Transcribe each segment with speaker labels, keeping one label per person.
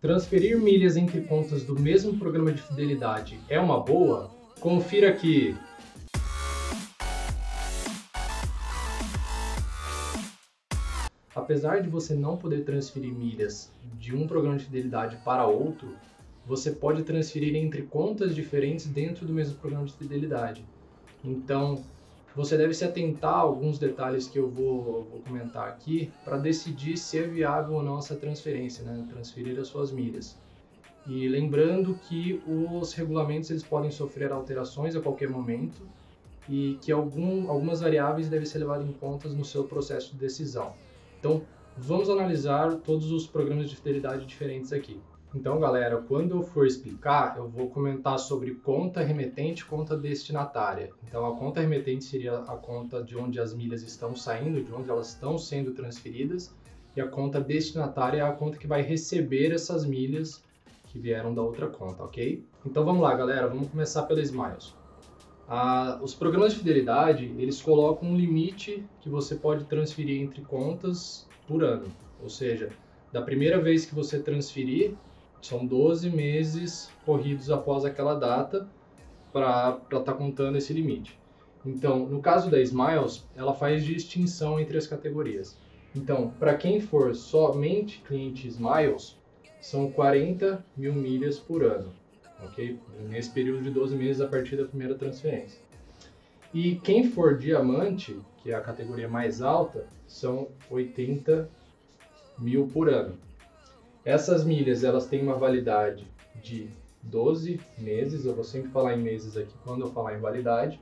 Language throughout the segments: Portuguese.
Speaker 1: Transferir milhas entre contas do mesmo programa de fidelidade é uma boa? Confira aqui! Apesar de você não poder transferir milhas de um programa de fidelidade para outro, você pode transferir entre contas diferentes dentro do mesmo programa de fidelidade. Então, você deve se atentar a alguns detalhes que eu vou, vou comentar aqui para decidir se é viável ou não essa transferência, né? transferir as suas milhas. E lembrando que os regulamentos eles podem sofrer alterações a qualquer momento e que algum, algumas variáveis devem ser levadas em conta no seu processo de decisão. Então, vamos analisar todos os programas de fidelidade diferentes aqui. Então, galera, quando eu for explicar, eu vou comentar sobre conta remetente e conta destinatária. Então, a conta remetente seria a conta de onde as milhas estão saindo, de onde elas estão sendo transferidas, e a conta destinatária é a conta que vai receber essas milhas que vieram da outra conta, ok? Então, vamos lá, galera, vamos começar pela Smiles. Ah, os programas de fidelidade, eles colocam um limite que você pode transferir entre contas por ano. Ou seja, da primeira vez que você transferir, são 12 meses corridos após aquela data para estar tá contando esse limite. Então, no caso da Smiles, ela faz distinção entre as categorias. Então, para quem for somente cliente Smiles, são 40 mil milhas por ano, ok? Nesse período de 12 meses a partir da primeira transferência. E quem for diamante, que é a categoria mais alta, são 80 mil por ano. Essas milhas, elas têm uma validade de 12 meses, eu vou sempre falar em meses aqui quando eu falar em validade.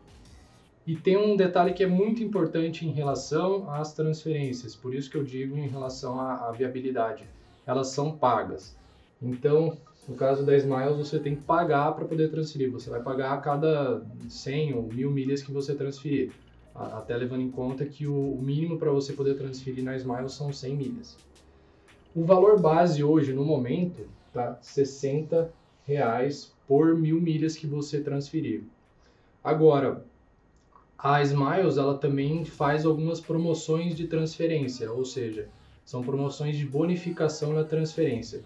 Speaker 1: E tem um detalhe que é muito importante em relação às transferências, por isso que eu digo em relação à, à viabilidade. Elas são pagas. Então, no caso da Smiles, você tem que pagar para poder transferir. Você vai pagar a cada 100 ou 1000 milhas que você transferir. Até levando em conta que o mínimo para você poder transferir na Smiles são 100 milhas. O valor base hoje, no momento, tá 60 reais por mil milhas que você transferir. Agora, a Smiles ela também faz algumas promoções de transferência, ou seja, são promoções de bonificação na transferência.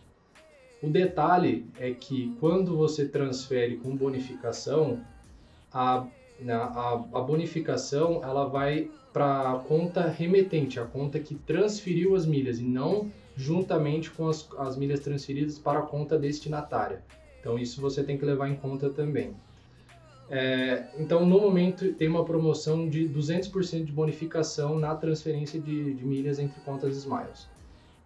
Speaker 1: O detalhe é que quando você transfere com bonificação, a, a, a bonificação ela vai para a conta remetente, a conta que transferiu as milhas e não juntamente com as, as milhas transferidas para a conta destinatária. Então, isso você tem que levar em conta também. É, então, no momento, tem uma promoção de 200% de bonificação na transferência de, de, milhas entre contas Smiles.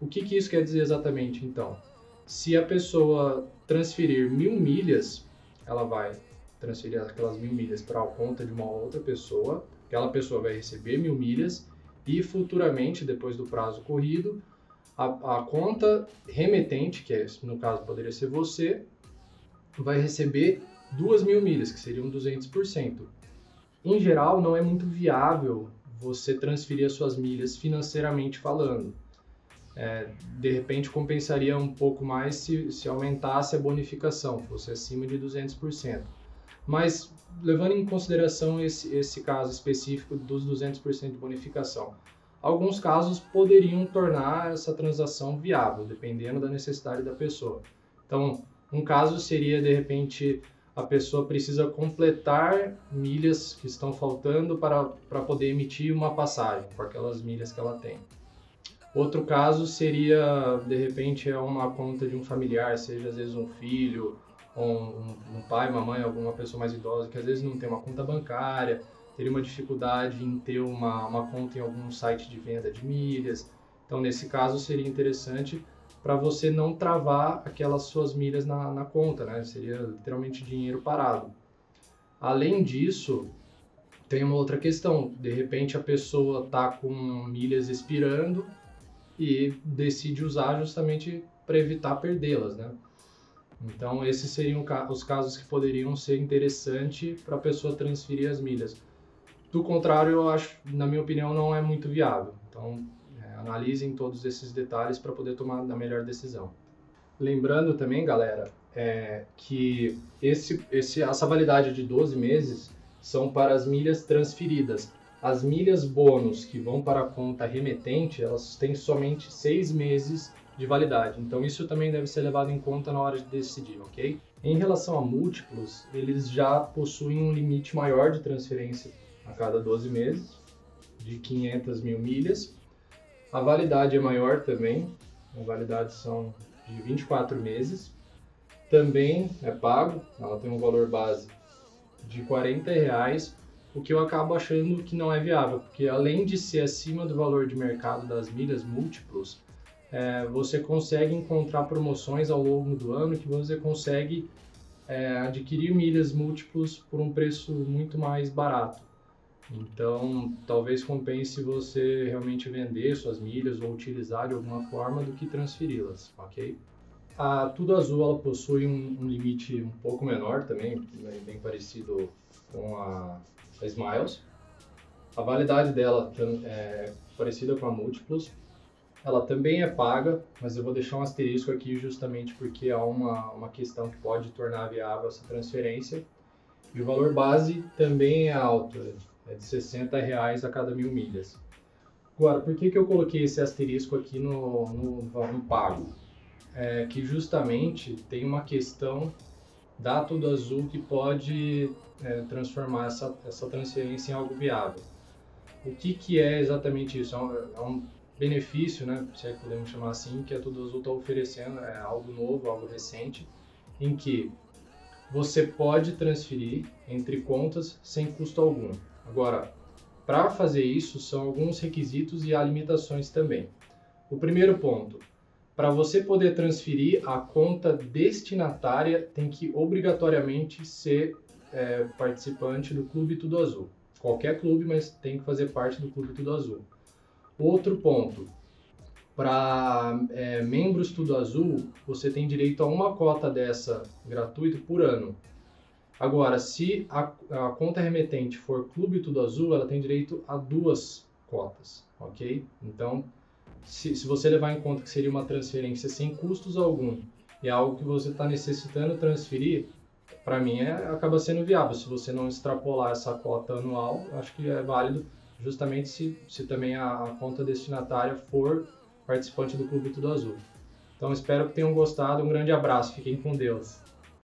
Speaker 1: O que, que isso quer dizer exatamente, então? Se a pessoa transferir mil milhas, ela vai transferir aquelas mil milhas para a conta de uma outra pessoa, aquela pessoa vai receber mil milhas e futuramente, depois do prazo corrido, a, a conta remetente, que é, no caso poderia ser você, vai receber duas mil milhas, que seriam 200%. Em geral, não é muito viável você transferir as suas milhas financeiramente falando. É, de repente, compensaria um pouco mais se, se aumentasse a bonificação, fosse acima de 200%. Mas, levando em consideração esse, esse caso específico dos 200% de bonificação, alguns casos poderiam tornar essa transação viável, dependendo da necessidade da pessoa. Então, um caso seria, de repente, a pessoa precisa completar milhas que estão faltando para, para poder emitir uma passagem com aquelas milhas que ela tem. Outro caso seria, de repente, é uma conta de um familiar, seja às vezes um filho, um, um pai, uma mãe, alguma pessoa mais idosa que às vezes não tem uma conta bancária, teria uma dificuldade em ter uma, uma conta em algum site de venda de milhas. Então, nesse caso, seria interessante para você não travar aquelas suas milhas na, na conta, né? Seria literalmente dinheiro parado. Além disso, tem uma outra questão. De repente, a pessoa está com milhas expirando e decide usar justamente para evitar perdê-las, né? Então, esses seriam os casos que poderiam ser interessantes para a pessoa transferir as milhas. Do contrário, eu acho, na minha opinião, não é muito viável. Então, é, analisem todos esses detalhes para poder tomar a melhor decisão. Lembrando também, galera, é, que esse, esse, essa validade de 12 meses são para as milhas transferidas. As milhas bônus que vão para a conta remetente, elas têm somente 6 meses de validade. Então isso também deve ser levado em conta na hora de decidir, ok? Em relação a múltiplos, eles já possuem um limite maior de transferência a cada 12 meses, de 500 mil milhas. A validade é maior também, a validade são de 24 meses. Também é pago, ela tem um valor base de 40 reais, o que eu acabo achando que não é viável, porque além de ser acima do valor de mercado das milhas múltiplos, é, você consegue encontrar promoções ao longo do ano que você consegue é, adquirir milhas múltiplos por um preço muito mais barato. Então, talvez compense você realmente vender suas milhas ou utilizar de alguma forma do que transferi-las, ok? A Tudo Azul ela possui um, um, limite um pouco menor também, bem parecido com a, a Smiles. A validade dela é parecida com a Múltiplos. Ela também é paga, mas eu vou deixar um asterisco aqui justamente porque há uma, uma questão que pode tornar viável essa transferência. E o valor base também é alto, é de 60 reais a cada mil milhas. Agora, por que, que eu coloquei esse asterisco aqui no, no, no pago? É que justamente tem uma questão da Tudo Azul que pode é, transformar essa, essa transferência em algo viável. O que, que é exatamente isso? É um, é um benefício, né, se é que podemos chamar assim, que a Tudo Azul está oferecendo, é algo novo, algo recente, em que você pode transferir entre contas sem custo algum. Agora, para fazer isso, são alguns requisitos e há limitações também. O primeiro ponto, para você poder transferir a conta destinatária, tem que obrigatoriamente ser é, participante do Clube Tudo Azul. Qualquer clube, mas tem que fazer parte do Clube Tudo Azul. Outro ponto, para é, membros Tudo Azul, você tem direito a uma cota dessa gratuito por ano. Agora, se a, a, conta remetente for Clube Tudo Azul, ela tem direito a duas cotas, ok? Então, se, se você levar em conta que seria uma transferência sem custos algum e é algo que você está necessitando transferir, para mim é, acaba sendo viável. Se você não extrapolar essa cota anual, acho que é válido, justamente se, se também a, a conta destinatária for participante do Clube Tudo Azul. Então, espero que tenham gostado. Um grande abraço. Fiquem com Deus.